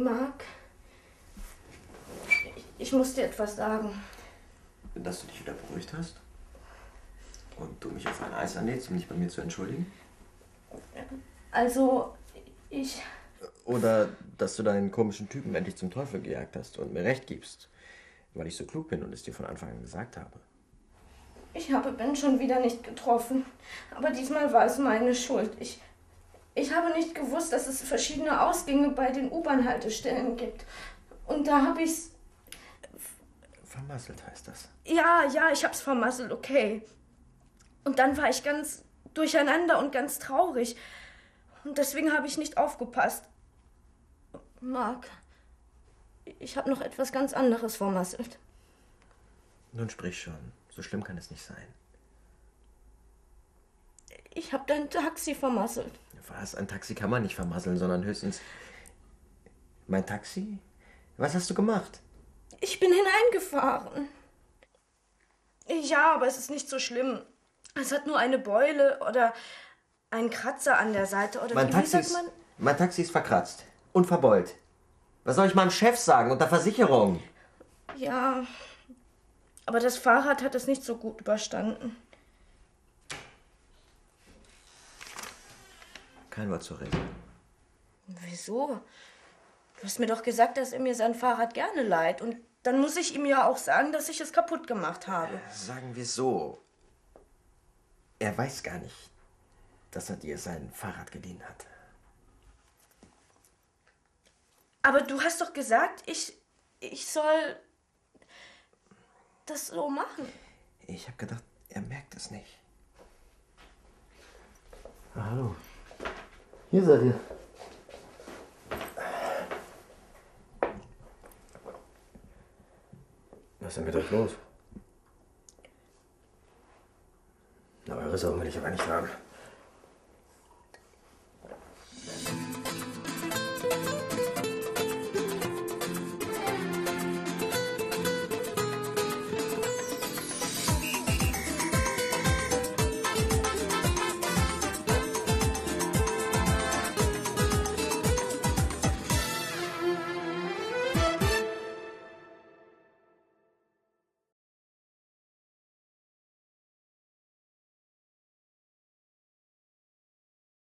Marc, ich, ich muss dir etwas sagen. Dass du dich wieder beruhigt hast? Und du mich auf ein Eis anlädst, um dich bei mir zu entschuldigen? Also, ich. Oder dass du deinen komischen Typen endlich zum Teufel gejagt hast und mir recht gibst, weil ich so klug bin und es dir von Anfang an gesagt habe. Ich habe Ben schon wieder nicht getroffen. Aber diesmal war es meine Schuld. Ich, ich habe nicht gewusst, dass es verschiedene Ausgänge bei den U-Bahn-Haltestellen gibt. Und da habe ich's. Vermasselt heißt das. Ja, ja, ich hab's vermasselt, okay. Und dann war ich ganz durcheinander und ganz traurig. Und deswegen habe ich nicht aufgepasst. Marc, ich habe noch etwas ganz anderes vermasselt. Nun sprich schon. So schlimm kann es nicht sein. Ich habe dein Taxi vermasselt. Was? Ein Taxi kann man nicht vermasseln, sondern höchstens. Mein Taxi? Was hast du gemacht? Ich bin hineingefahren. Ja, aber es ist nicht so schlimm. Es hat nur eine Beule oder einen Kratzer an der Seite oder mein wie, Taxi sagt ist, man? Mein Taxi ist verkratzt und verbeult. Was soll ich meinem Chef sagen unter Versicherung? Ja, aber das Fahrrad hat es nicht so gut überstanden. Kein Wort zur Rede. Wieso? Du hast mir doch gesagt, dass er mir sein Fahrrad gerne leiht. Und dann muss ich ihm ja auch sagen, dass ich es kaputt gemacht habe. Sagen wir so. Er weiß gar nicht, dass er dir sein Fahrrad geliehen hat. Aber du hast doch gesagt, ich, ich soll das so machen. Ich habe gedacht, er merkt es nicht. Ah, hallo. Hier seid ihr. Was ist denn mit euch los? Na, eure Sorgen will ich aber nicht haben.